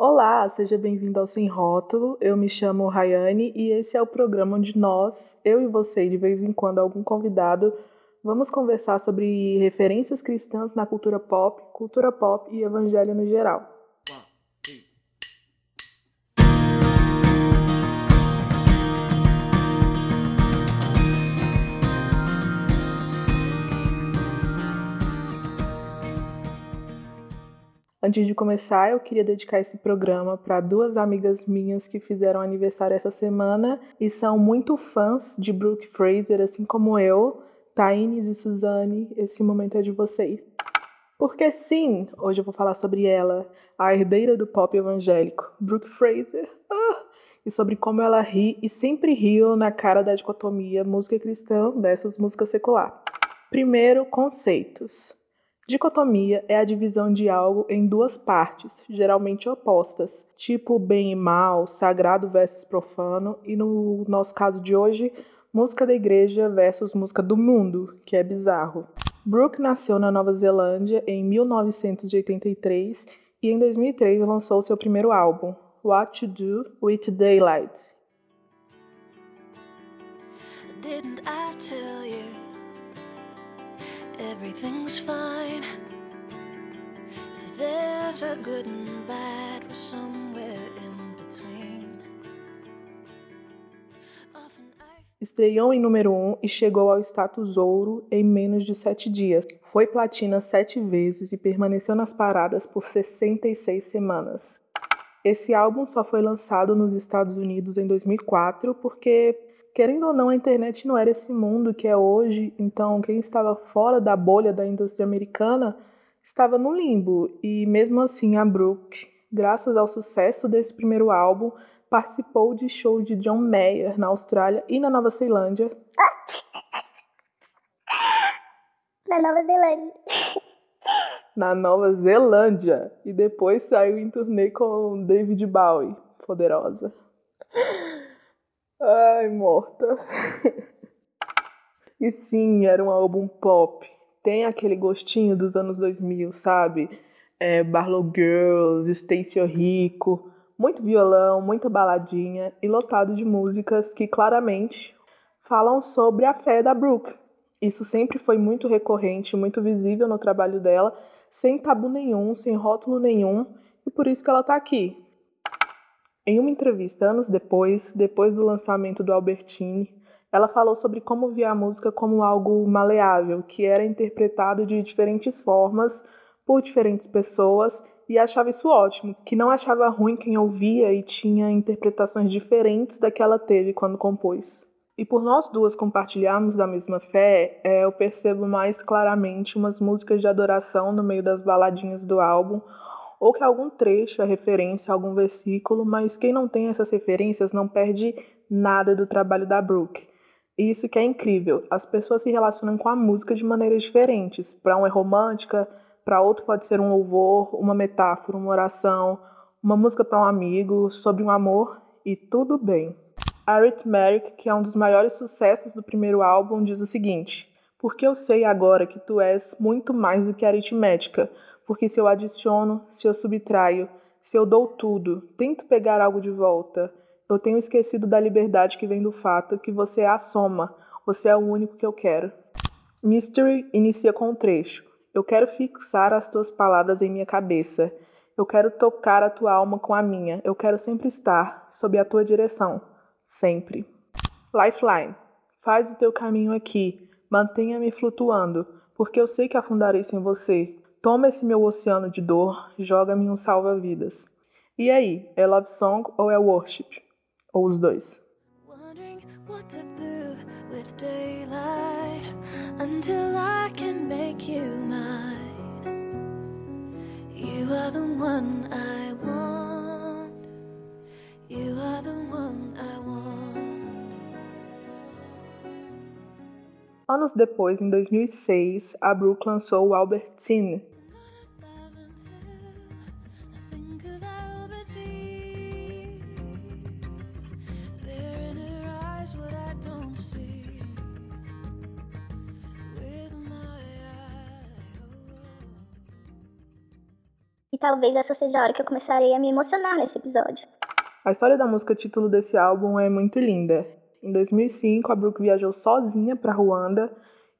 Olá, seja bem-vindo ao Sem Rótulo. Eu me chamo Rayane e esse é o programa onde nós, eu e você, de vez em quando algum convidado, vamos conversar sobre referências cristãs na cultura pop, cultura pop e evangelho no geral. Antes de começar, eu queria dedicar esse programa para duas amigas minhas que fizeram aniversário essa semana e são muito fãs de Brooke Fraser, assim como eu. Taines e Suzane, esse momento é de vocês. Porque sim, hoje eu vou falar sobre ela, a herdeira do pop evangélico, Brooke Fraser. Ah! E sobre como ela ri e sempre riu na cara da dicotomia música cristã versus música secular. Primeiro, conceitos. Dicotomia é a divisão de algo em duas partes, geralmente opostas, tipo bem e mal, sagrado versus profano, e no nosso caso de hoje, música da igreja versus música do mundo, que é bizarro. Brooke nasceu na Nova Zelândia em 1983 e em 2003 lançou seu primeiro álbum, What to Do with Daylight. Didn't I tell you? Everything's fine. There's a good and bad, somewhere in between. Estreou em número 1 um e chegou ao status ouro em menos de 7 dias. Foi platina 7 vezes e permaneceu nas paradas por 66 semanas. Esse álbum só foi lançado nos Estados Unidos em 2004 porque querendo ou não, a internet não era esse mundo que é hoje, então quem estava fora da bolha da indústria americana estava no limbo. E mesmo assim, a Brooke, graças ao sucesso desse primeiro álbum, participou de shows de John Mayer na Austrália e na Nova Zelândia. Na Nova Zelândia. Na Nova Zelândia. E depois saiu em turnê com David Bowie, poderosa. Ai, morta. e sim, era um álbum pop. Tem aquele gostinho dos anos 2000, sabe? É, Barlow Girls, Stacey Rico, muito violão, muita baladinha e lotado de músicas que claramente falam sobre a fé da Brooke. Isso sempre foi muito recorrente, muito visível no trabalho dela, sem tabu nenhum, sem rótulo nenhum, e por isso que ela está aqui, em uma entrevista anos depois, depois do lançamento do Albertine, ela falou sobre como via a música como algo maleável, que era interpretado de diferentes formas por diferentes pessoas e achava isso ótimo, que não achava ruim quem ouvia e tinha interpretações diferentes da que ela teve quando compôs. E por nós duas compartilharmos da mesma fé, é, eu percebo mais claramente umas músicas de adoração no meio das baladinhas do álbum, ou que algum trecho é referência a algum versículo, mas quem não tem essas referências não perde nada do trabalho da Brooke. E isso que é incrível, as pessoas se relacionam com a música de maneiras diferentes. Para um é romântica, para outro pode ser um louvor, uma metáfora, uma oração, uma música para um amigo, sobre um amor e tudo bem. Arithmetic, que é um dos maiores sucessos do primeiro álbum, diz o seguinte: Porque eu sei agora que tu és muito mais do que aritmética, porque se eu adiciono, se eu subtraio, se eu dou tudo, tento pegar algo de volta, eu tenho esquecido da liberdade que vem do fato que você é a soma, você é o único que eu quero. Mystery inicia com um trecho. Eu quero fixar as tuas palavras em minha cabeça. Eu quero tocar a tua alma com a minha. Eu quero sempre estar sob a tua direção. Sempre. Lifeline. Faz o teu caminho aqui. Mantenha-me flutuando, porque eu sei que afundarei sem você. Toma esse meu oceano de dor, joga-me um salva-vidas. E aí, é love song ou é worship? Ou os dois? Anos depois, em 2006, a Brooke lançou o Albertine, talvez essa seja a hora que eu começarei a me emocionar nesse episódio. A história da música título desse álbum é muito linda. Em 2005, a Brooke viajou sozinha para Ruanda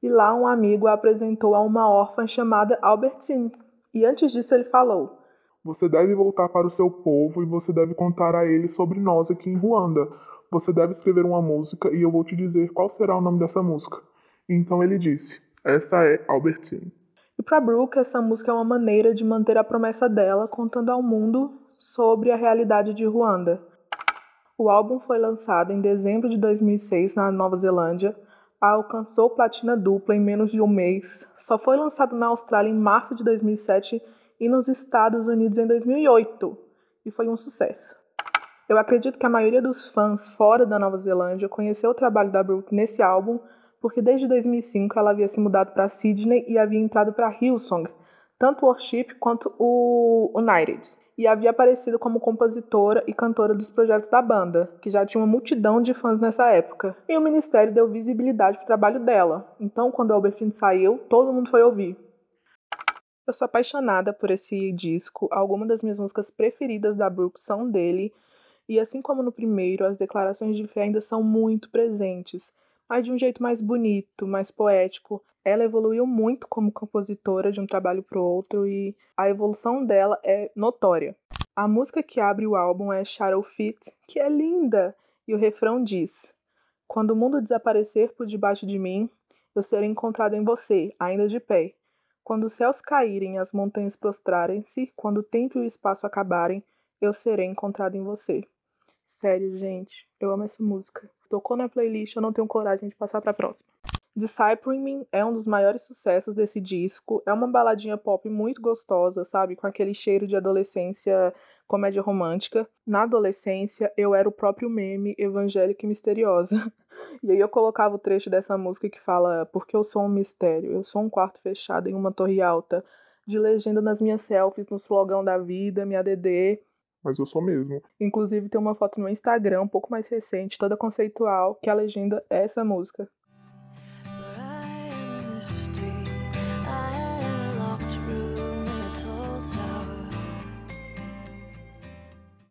e lá um amigo a apresentou a uma órfã chamada Albertine. E antes disso ele falou: Você deve voltar para o seu povo e você deve contar a eles sobre nós aqui em Ruanda. Você deve escrever uma música e eu vou te dizer qual será o nome dessa música. Então ele disse: Essa é Albertine. E para Brooke, essa música é uma maneira de manter a promessa dela, contando ao mundo sobre a realidade de Ruanda. O álbum foi lançado em dezembro de 2006 na Nova Zelândia, alcançou platina dupla em menos de um mês, só foi lançado na Austrália em março de 2007 e nos Estados Unidos em 2008, e foi um sucesso. Eu acredito que a maioria dos fãs fora da Nova Zelândia conheceu o trabalho da Brooke nesse álbum, porque desde 2005 ela havia se mudado para Sydney e havia entrado para Hillsong, tanto o Worship quanto o United e havia aparecido como compositora e cantora dos projetos da banda, que já tinha uma multidão de fãs nessa época. E o ministério deu visibilidade para o trabalho dela. Então, quando Albertine saiu, todo mundo foi ouvir. Eu sou apaixonada por esse disco. Algumas das minhas músicas preferidas da Brooke são dele. E assim como no primeiro, as declarações de fé ainda são muito presentes, mas de um jeito mais bonito, mais poético. Ela evoluiu muito como compositora de um trabalho para o outro e a evolução dela é notória. A música que abre o álbum é Shadow Fit, que é linda, e o refrão diz: Quando o mundo desaparecer por debaixo de mim, eu serei encontrado em você, ainda de pé. Quando os céus caírem e as montanhas prostrarem-se, quando o tempo e o espaço acabarem, eu serei encontrado em você. Sério, gente, eu amo essa música. Tocou na playlist, eu não tenho coragem de passar para a próxima. Deciphering Me é um dos maiores sucessos desse disco. É uma baladinha pop muito gostosa, sabe? Com aquele cheiro de adolescência, comédia romântica. Na adolescência, eu era o próprio meme evangélica e misteriosa. E aí eu colocava o trecho dessa música que fala: Porque eu sou um mistério, eu sou um quarto fechado em uma torre alta. De legenda nas minhas selfies, no slogão da vida, minha DD. Mas eu sou mesmo. Inclusive tem uma foto no Instagram, um pouco mais recente, toda conceitual, que a legenda é essa música.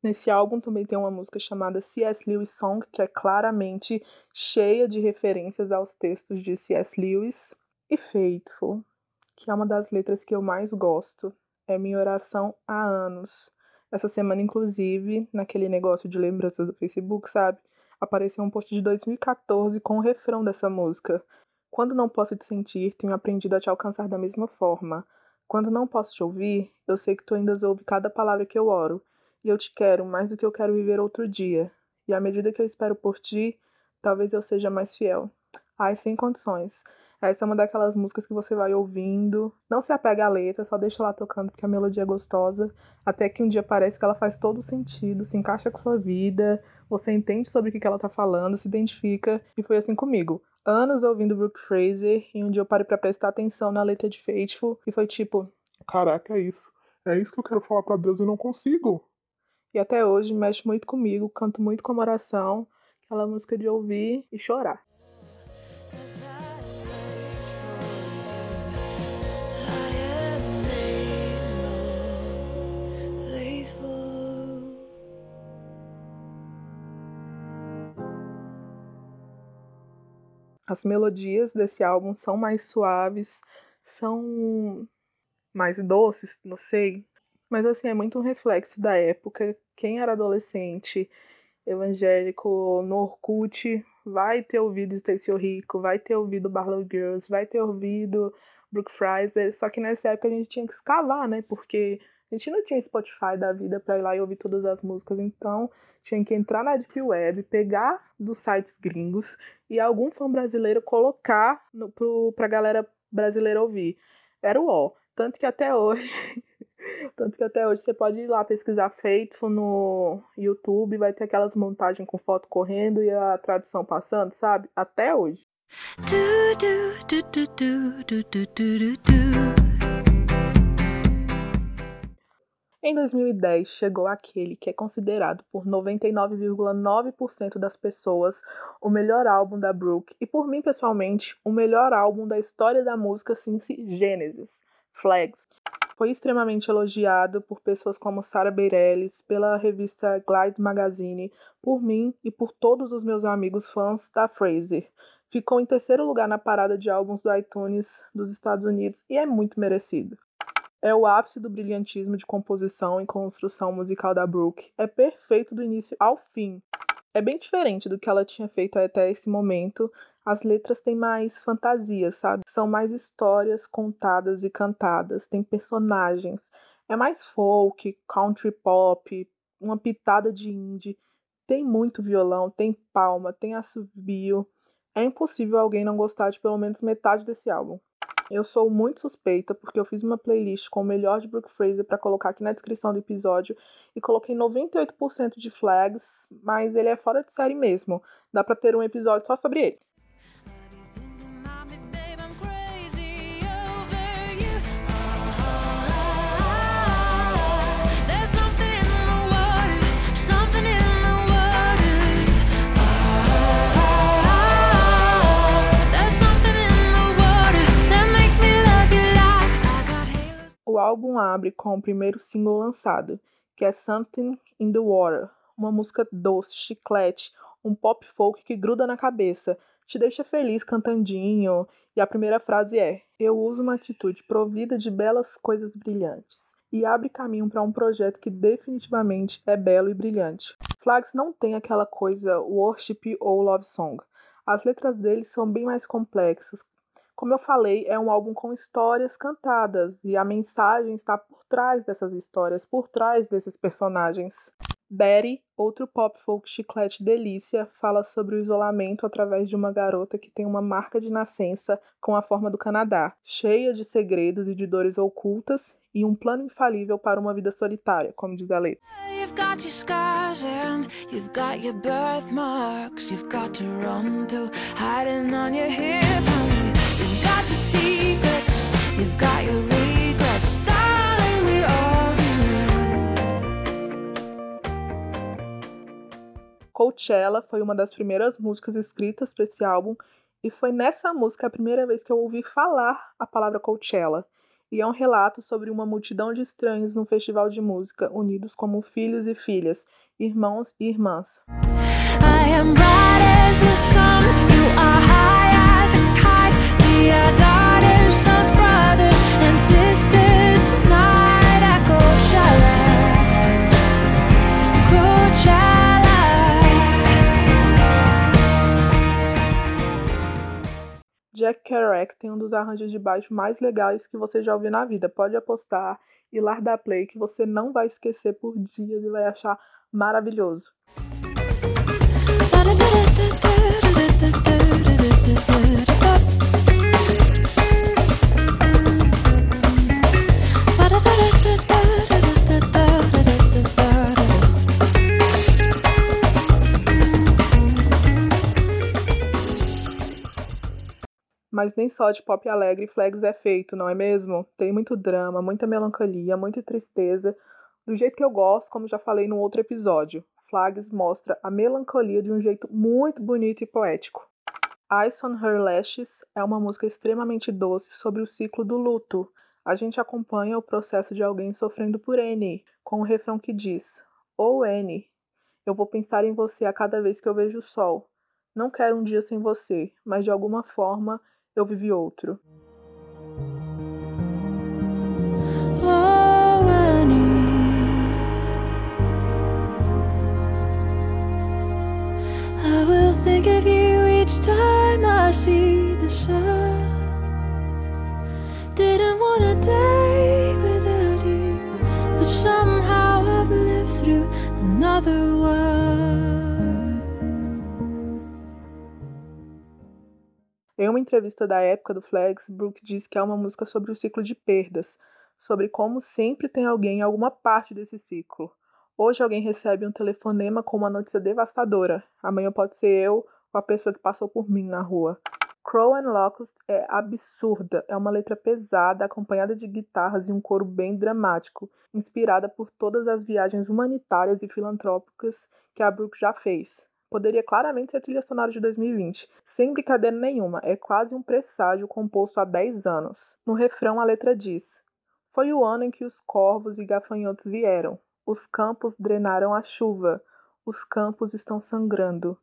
Nesse álbum também tem uma música chamada C.S. Lewis Song, que é claramente cheia de referências aos textos de C.S. Lewis. E Faithful, que é uma das letras que eu mais gosto. É minha oração há anos. Essa semana, inclusive, naquele negócio de lembranças do Facebook, sabe? Apareceu um post de 2014 com o refrão dessa música. Quando não posso te sentir, tenho aprendido a te alcançar da mesma forma. Quando não posso te ouvir, eu sei que tu ainda ouve cada palavra que eu oro. E eu te quero mais do que eu quero viver outro dia. E à medida que eu espero por ti, talvez eu seja mais fiel. Ai, sem condições. Essa é uma daquelas músicas que você vai ouvindo, não se apega à letra, só deixa lá tocando porque a melodia é gostosa, até que um dia parece que ela faz todo sentido, se encaixa com sua vida, você entende sobre o que ela tá falando, se identifica, e foi assim comigo. Anos ouvindo Brooke Fraser, e um dia eu parei para prestar atenção na letra de Faithful, e foi tipo: Caraca, é isso. É isso que eu quero falar para Deus e não consigo. E até hoje mexe muito comigo, canto muito como oração, aquela música de ouvir e chorar. As melodias desse álbum são mais suaves, são mais doces, não sei. Mas assim, é muito um reflexo da época quem era adolescente evangélico no Orkut vai ter ouvido Stacey Rico, vai ter ouvido Barlow Girls, vai ter ouvido Brooke Fraser, só que nessa época a gente tinha que escavar, né? Porque a gente não tinha Spotify da vida para ir lá e ouvir todas as músicas, então tinha que entrar na Deep Web, pegar dos sites gringos e algum fã brasileiro colocar no, pro, pra galera brasileira ouvir. Era o ó. Tanto que até hoje Tanto que até hoje você pode ir lá pesquisar Faithful no YouTube, vai ter aquelas montagens com foto correndo e a tradução passando, sabe? Até hoje. Em 2010, chegou aquele que é considerado por 99,9% das pessoas o melhor álbum da Brooke e por mim pessoalmente o melhor álbum da história da música sem Genesis, Flags. Foi extremamente elogiado por pessoas como Sarah Bareilles, pela revista Glide Magazine, por mim e por todos os meus amigos fãs da Fraser. Ficou em terceiro lugar na parada de álbuns do iTunes dos Estados Unidos e é muito merecido. É o ápice do brilhantismo de composição e construção musical da Brooke. É perfeito do início ao fim. É bem diferente do que ela tinha feito até esse momento. As letras têm mais fantasia, sabe? São mais histórias contadas e cantadas, tem personagens. É mais folk, country pop, uma pitada de indie. Tem muito violão, tem palma, tem assobio. É impossível alguém não gostar de pelo menos metade desse álbum. Eu sou muito suspeita porque eu fiz uma playlist com o melhor de Brooke Fraser para colocar aqui na descrição do episódio e coloquei 98% de flags, mas ele é fora de série mesmo. Dá para ter um episódio só sobre ele. O álbum abre com o primeiro single lançado, que é Something in the Water, uma música doce, chiclete, um pop folk que gruda na cabeça, te deixa feliz cantandinho, e a primeira frase é: Eu uso uma atitude provida de belas coisas brilhantes. E abre caminho para um projeto que definitivamente é belo e brilhante. Flags não tem aquela coisa worship ou love song. As letras dele são bem mais complexas, como eu falei, é um álbum com histórias cantadas e a mensagem está por trás dessas histórias, por trás desses personagens. Betty, outro pop folk chiclete delícia, fala sobre o isolamento através de uma garota que tem uma marca de nascença com a forma do Canadá, cheia de segredos e de dores ocultas e um plano infalível para uma vida solitária, como diz a letra. Coachella foi uma das primeiras músicas escritas para esse álbum e foi nessa música a primeira vez que eu ouvi falar a palavra Coachella. E é um relato sobre uma multidão de estranhos num festival de música, unidos como filhos e filhas, irmãos e irmãs. I am bright as the sun, you are high as a kite, we Jack Kerouac tem um dos arranjos de baixo mais legais que você já ouviu na vida. Pode apostar e lá dar play que você não vai esquecer por dias e vai achar maravilhoso. Mas nem só de pop alegre Flags é feito, não é mesmo? Tem muito drama, muita melancolia, muita tristeza, do jeito que eu gosto, como já falei no outro episódio. Flags mostra a melancolia de um jeito muito bonito e poético. Ice on Her Lashes é uma música extremamente doce sobre o ciclo do luto. A gente acompanha o processo de alguém sofrendo por N, com o um refrão que diz: Oh N, eu vou pensar em você a cada vez que eu vejo o sol. Não quero um dia sem você, mas de alguma forma eu vivi outro. I will think of you each time I see the sun. Didn't want a day without you, but somehow I've lived through another Em uma entrevista da época do Flags, Brooke disse que é uma música sobre o ciclo de perdas, sobre como sempre tem alguém em alguma parte desse ciclo. Hoje alguém recebe um telefonema com uma notícia devastadora. Amanhã pode ser eu ou a pessoa que passou por mim na rua. Crow and Locust é absurda, é uma letra pesada, acompanhada de guitarras e um coro bem dramático, inspirada por todas as viagens humanitárias e filantrópicas que a Brooke já fez poderia claramente ser trilha sonora de 2020. Sem brincadeira nenhuma, é quase um presságio composto há 10 anos. No refrão, a letra diz: Foi o ano em que os corvos e gafanhotos vieram. Os campos drenaram a chuva. Os campos estão sangrando.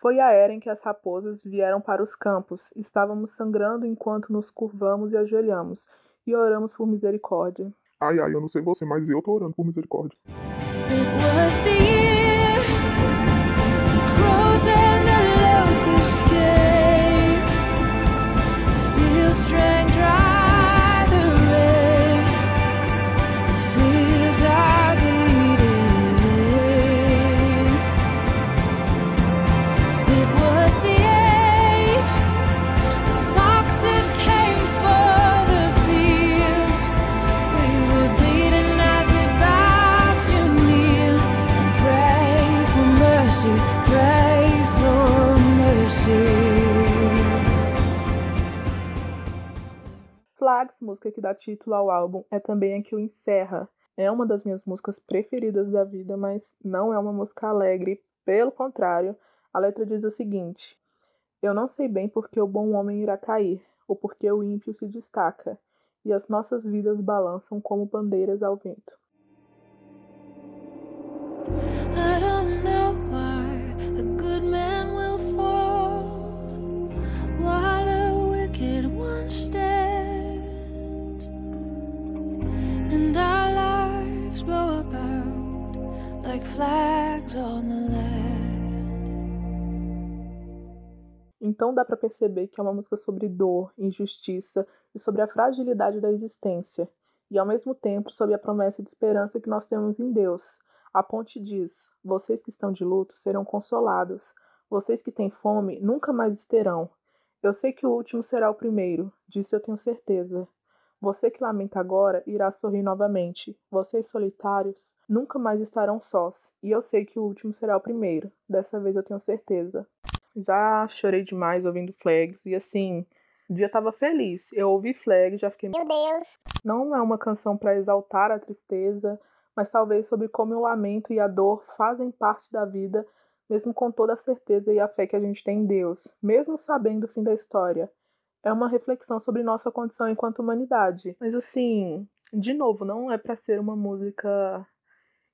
Foi a era em que as raposas vieram para os campos. Estávamos sangrando enquanto nos curvamos e ajoelhamos e oramos por misericórdia. Ai, ai, eu não sei você, mas eu tô orando por misericórdia. It was the Flags, música que dá título ao álbum, é também a que o encerra. É uma das minhas músicas preferidas da vida, mas não é uma música alegre. Pelo contrário, a letra diz o seguinte: Eu não sei bem por que o bom homem irá cair, ou por que o ímpio se destaca, e as nossas vidas balançam como bandeiras ao vento. Então dá pra perceber que é uma música sobre dor, injustiça e sobre a fragilidade da existência, e ao mesmo tempo sobre a promessa de esperança que nós temos em Deus. A ponte diz: Vocês que estão de luto serão consolados. Vocês que têm fome nunca mais terão. Eu sei que o último será o primeiro, disso eu tenho certeza. Você que lamenta agora irá sorrir novamente. Vocês solitários nunca mais estarão sós. E eu sei que o último será o primeiro. Dessa vez eu tenho certeza. Já chorei demais ouvindo Flags e assim, o dia tava feliz. Eu ouvi Flags, já fiquei Meu Deus. não é uma canção para exaltar a tristeza, mas talvez sobre como o lamento e a dor fazem parte da vida, mesmo com toda a certeza e a fé que a gente tem em Deus, mesmo sabendo o fim da história. É uma reflexão sobre nossa condição enquanto humanidade. Mas assim, de novo, não é para ser uma música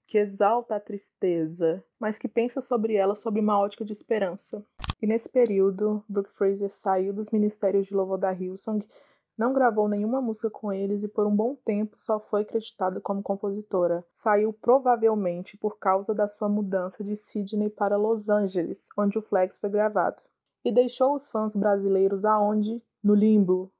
que exalta a tristeza, mas que pensa sobre ela sob uma ótica de esperança. E nesse período, Brooke Fraser saiu dos ministérios de louvor da Hillsong não gravou nenhuma música com eles e por um bom tempo só foi creditada como compositora. Saiu provavelmente por causa da sua mudança de Sydney para Los Angeles, onde o Flags foi gravado. E deixou os fãs brasileiros aonde? No limbo.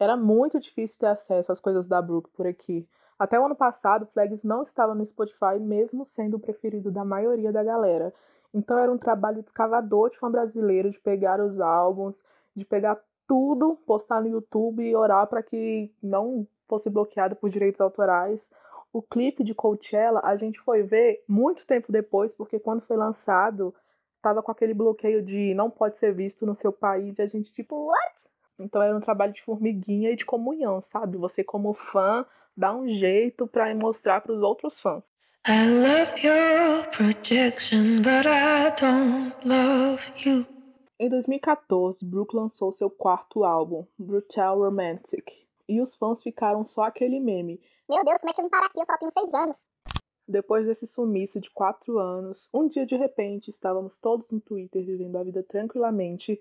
Era muito difícil ter acesso às coisas da Brooke por aqui. Até o ano passado, Flags não estava no Spotify, mesmo sendo o preferido da maioria da galera. Então era um trabalho descavador de fã brasileiro de pegar os álbuns, de pegar tudo, postar no YouTube e orar para que não fosse bloqueado por direitos autorais. O clipe de Coachella a gente foi ver muito tempo depois, porque quando foi lançado, tava com aquele bloqueio de não pode ser visto no seu país, e a gente tipo, what? Então era um trabalho de formiguinha e de comunhão, sabe? Você como fã dá um jeito para mostrar para os outros fãs. I love your projection, but I don't love you. Em 2014, Brooke lançou seu quarto álbum, Brutal Romantic, e os fãs ficaram só aquele meme. Meu Deus, como é que eu vim parar aqui? Eu só tenho seis anos. Depois desse sumiço de quatro anos, um dia de repente estávamos todos no Twitter vivendo a vida tranquilamente,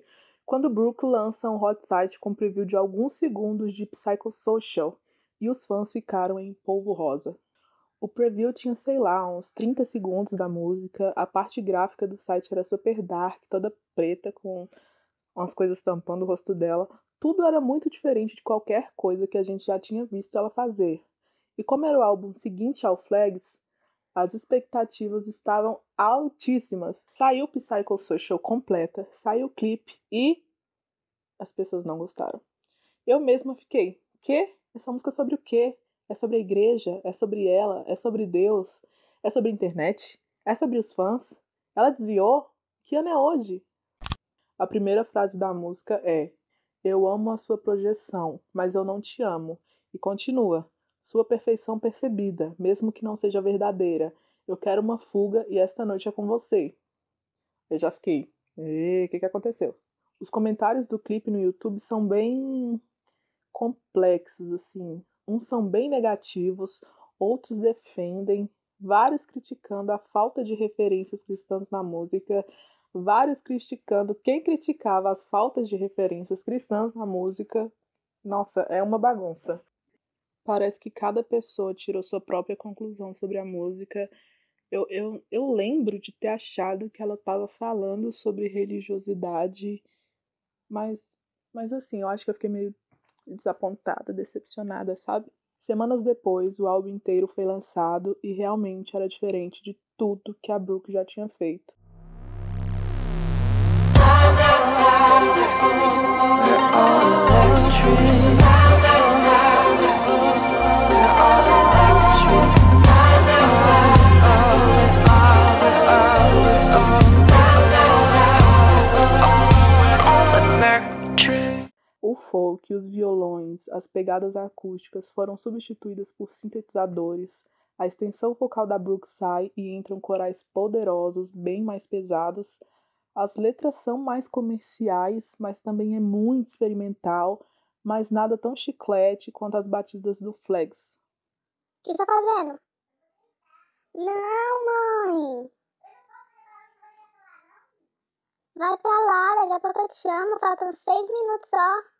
quando Brooke lança um hot site com preview de alguns segundos de Psychosocial, e os fãs ficaram em polvo rosa. O preview tinha, sei lá, uns 30 segundos da música, a parte gráfica do site era super dark, toda preta, com umas coisas tampando o rosto dela. Tudo era muito diferente de qualquer coisa que a gente já tinha visto ela fazer. E como era o álbum seguinte ao Flags, as expectativas estavam altíssimas. Saiu o Psychosocial completa, saiu o clipe e as pessoas não gostaram. Eu mesma fiquei, quê? Essa música é sobre o quê? É sobre a igreja? É sobre ela? É sobre Deus? É sobre a internet? É sobre os fãs? Ela desviou? Que ano é hoje? A primeira frase da música é: Eu amo a sua projeção, mas eu não te amo. E continua: Sua perfeição percebida, mesmo que não seja verdadeira. Eu quero uma fuga e esta noite é com você. Eu já fiquei. O que, que aconteceu? Os comentários do clipe no YouTube são bem complexos, assim. Uns são bem negativos, outros defendem, vários criticando a falta de referências cristãs na música, vários criticando quem criticava as faltas de referências cristãs na música. Nossa, é uma bagunça. Parece que cada pessoa tirou sua própria conclusão sobre a música. Eu, eu, eu lembro de ter achado que ela estava falando sobre religiosidade, mas, mas assim, eu acho que eu fiquei meio desapontada, decepcionada, sabe? Semanas depois, o álbum inteiro foi lançado e realmente era diferente de tudo que a Brooke já tinha feito. O folk, os violões, as pegadas acústicas foram substituídas por sintetizadores. A extensão vocal da Brooke sai e entram corais poderosos, bem mais pesados. As letras são mais comerciais, mas também é muito experimental, mas nada tão chiclete quanto as batidas do Flex. O que você tá fazendo? Não, mãe! Vai pra lá, daqui a pouco eu te chamo, faltam seis minutos só.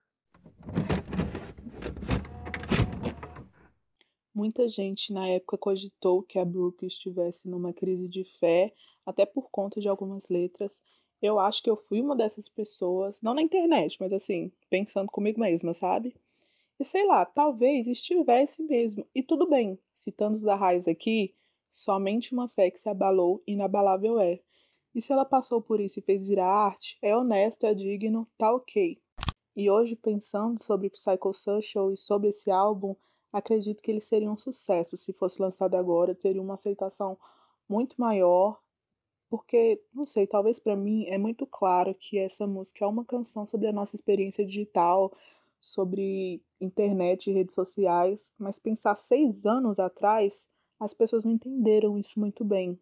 Muita gente na época cogitou que a Brooke estivesse numa crise de fé, até por conta de algumas letras. Eu acho que eu fui uma dessas pessoas, não na internet, mas assim, pensando comigo mesma, sabe? E sei lá, talvez estivesse mesmo. E tudo bem, citando os arrais aqui, somente uma fé que se abalou, inabalável é. E se ela passou por isso e fez virar arte, é honesto, é digno, tá ok. E hoje, pensando sobre Psychosocial e sobre esse álbum, acredito que ele seria um sucesso se fosse lançado agora, teria uma aceitação muito maior, porque, não sei, talvez para mim é muito claro que essa música é uma canção sobre a nossa experiência digital, sobre internet e redes sociais, mas pensar seis anos atrás, as pessoas não entenderam isso muito bem.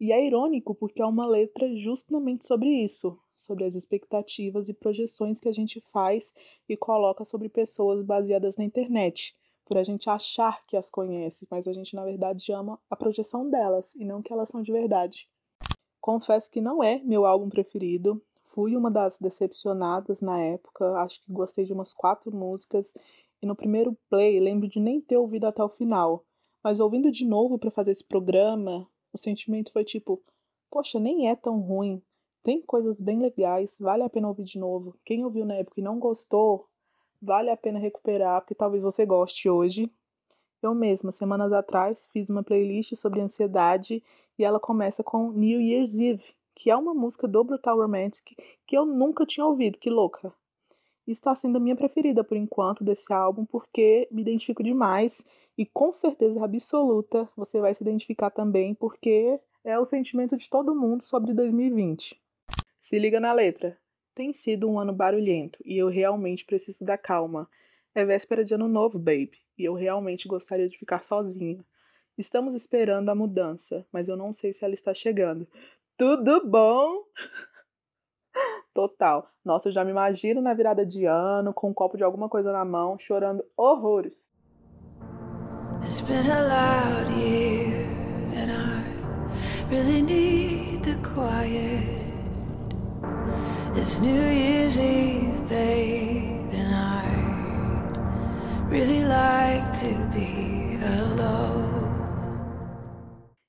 E é irônico porque é uma letra justamente sobre isso, sobre as expectativas e projeções que a gente faz e coloca sobre pessoas baseadas na internet, por a gente achar que as conhece, mas a gente na verdade ama a projeção delas e não que elas são de verdade. Confesso que não é meu álbum preferido, fui uma das decepcionadas na época, acho que gostei de umas quatro músicas e no primeiro play lembro de nem ter ouvido até o final, mas ouvindo de novo para fazer esse programa, o sentimento foi tipo, poxa, nem é tão ruim. Tem coisas bem legais, vale a pena ouvir de novo. Quem ouviu na época e não gostou, vale a pena recuperar, porque talvez você goste hoje. Eu mesma, semanas atrás, fiz uma playlist sobre ansiedade e ela começa com New Year's Eve, que é uma música do Brutal Romantic que eu nunca tinha ouvido, que louca. Está sendo a minha preferida por enquanto desse álbum, porque me identifico demais e com certeza absoluta você vai se identificar também, porque é o sentimento de todo mundo sobre 2020. Se liga na letra. Tem sido um ano barulhento e eu realmente preciso da calma. É véspera de ano novo, baby, e eu realmente gostaria de ficar sozinha. Estamos esperando a mudança, mas eu não sei se ela está chegando. Tudo bom? Total. Nossa, eu já me imagino na virada de ano, com um copo de alguma coisa na mão, chorando horrores. It's been a loud year and I really need the quiet. It's New Year's Eve, babe, and I really like to be alone.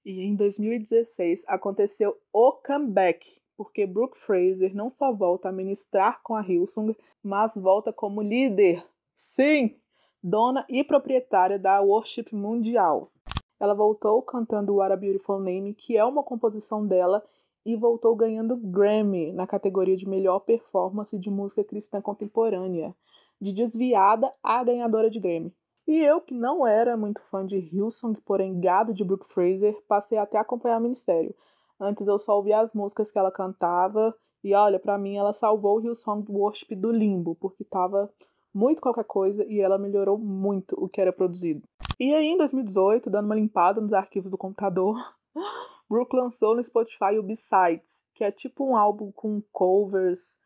E em 2016 aconteceu o comeback porque Brooke Fraser não só volta a ministrar com a Hillsong, mas volta como líder. Sim, dona e proprietária da Worship Mundial. Ela voltou cantando What a Beautiful Name, que é uma composição dela, e voltou ganhando Grammy na categoria de melhor performance de música cristã contemporânea, de desviada a ganhadora de Grammy. E eu, que não era muito fã de Hillsong, porém gado de Brooke Fraser, passei até a acompanhar o ministério. Antes eu só ouvia as músicas que ela cantava e olha, para mim ela salvou o Hillsong Worship do limbo, porque tava muito qualquer coisa e ela melhorou muito o que era produzido. E aí em 2018, dando uma limpada nos arquivos do computador, Brooke lançou no Spotify o B-Sides, que é tipo um álbum com covers,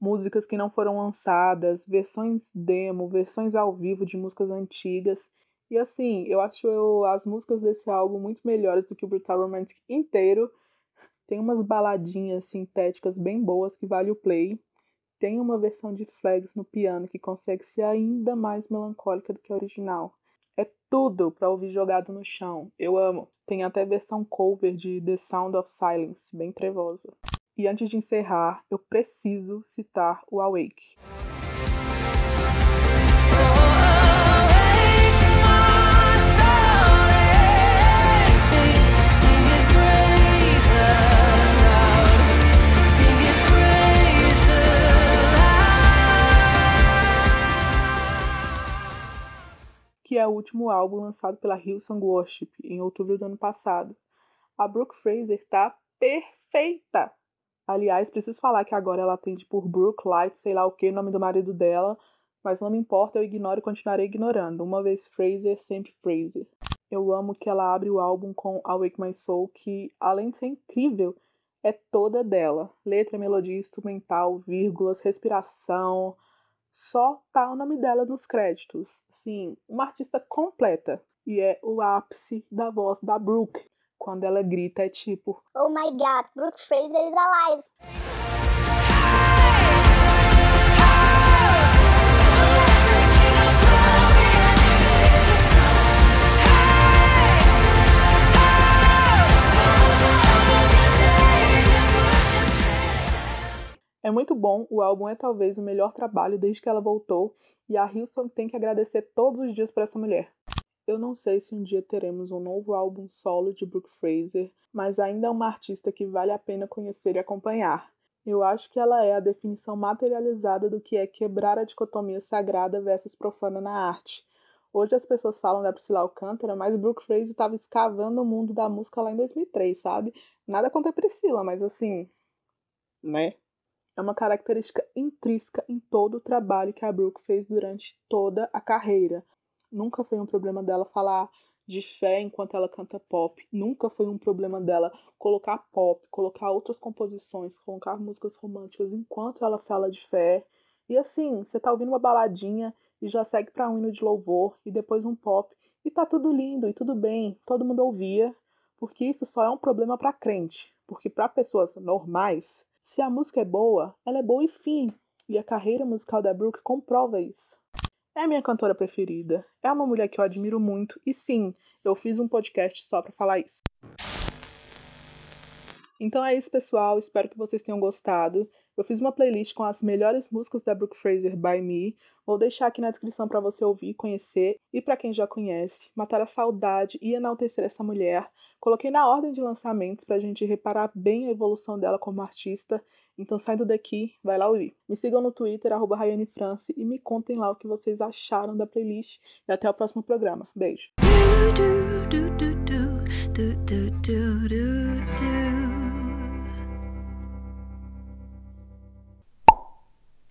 músicas que não foram lançadas, versões demo, versões ao vivo de músicas antigas. E assim, eu acho eu, as músicas desse álbum muito melhores do que o Brutal Romantic inteiro. Tem umas baladinhas sintéticas bem boas que vale o play. Tem uma versão de Flags no piano que consegue ser ainda mais melancólica do que a original. É tudo para ouvir jogado no chão. Eu amo. Tem até versão cover de The Sound of Silence, bem trevosa. E antes de encerrar, eu preciso citar o Awake. Que é o último álbum lançado pela Hillsong Worship em outubro do ano passado. A Brooke Fraser tá perfeita! Aliás, preciso falar que agora ela atende por Brooke Light, sei lá o que, nome do marido dela, mas não me importa, eu ignoro e continuarei ignorando. Uma vez Fraser, sempre Fraser. Eu amo que ela abre o álbum com Awake My Soul, que além de ser incrível, é toda dela. Letra, melodia, instrumental, vírgulas, respiração. Só tá o nome dela nos créditos. Sim, uma artista completa. E é o ápice da voz da Brooke. Quando ela grita, é tipo: Oh my god, Brooke Fraser is alive! É muito bom, o álbum é talvez o melhor trabalho desde que ela voltou, e a Hilson tem que agradecer todos os dias por essa mulher. Eu não sei se um dia teremos um novo álbum solo de Brooke Fraser, mas ainda é uma artista que vale a pena conhecer e acompanhar. Eu acho que ela é a definição materializada do que é quebrar a dicotomia sagrada versus profana na arte. Hoje as pessoas falam da Priscila Alcântara, mas Brooke Fraser estava escavando o mundo da música lá em 2003, sabe? Nada contra a Priscila, mas assim, né? É uma característica intrínseca em todo o trabalho que a Brooke fez durante toda a carreira. Nunca foi um problema dela falar de fé enquanto ela canta pop. Nunca foi um problema dela colocar pop, colocar outras composições, colocar músicas românticas enquanto ela fala de fé. E assim, você tá ouvindo uma baladinha e já segue para um hino de louvor e depois um pop e tá tudo lindo e tudo bem, todo mundo ouvia, porque isso só é um problema para crente, porque para pessoas normais, se a música é boa, ela é boa e fim. E a carreira musical da Brooke comprova isso. É minha cantora preferida. É uma mulher que eu admiro muito. E sim, eu fiz um podcast só para falar isso. Então é isso, pessoal. Espero que vocês tenham gostado. Eu fiz uma playlist com as melhores músicas da Brooke Fraser by Me. Vou deixar aqui na descrição para você ouvir, conhecer e para quem já conhece, matar a saudade e enaltecer essa mulher. Coloquei na ordem de lançamentos para a gente reparar bem a evolução dela como artista então, saindo daqui, vai lá ouvir. Me sigam no Twitter, arroba France, e me contem lá o que vocês acharam da playlist. E até o próximo programa. Beijo.